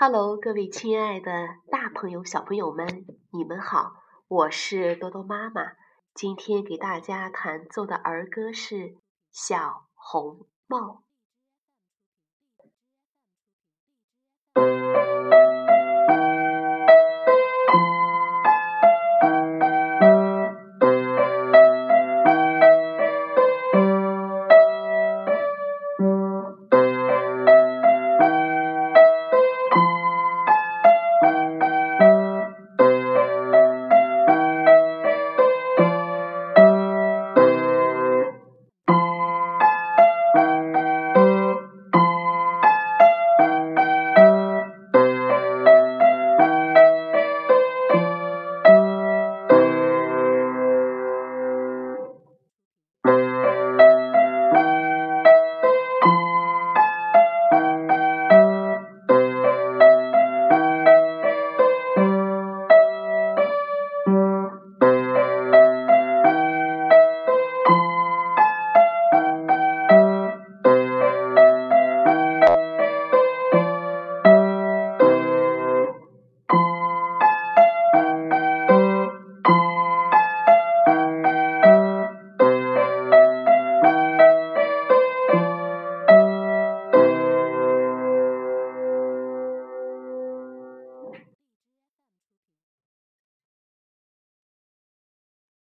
Hello，各位亲爱的大朋友、小朋友们，你们好，我是多多妈妈。今天给大家弹奏的儿歌是《小红帽》。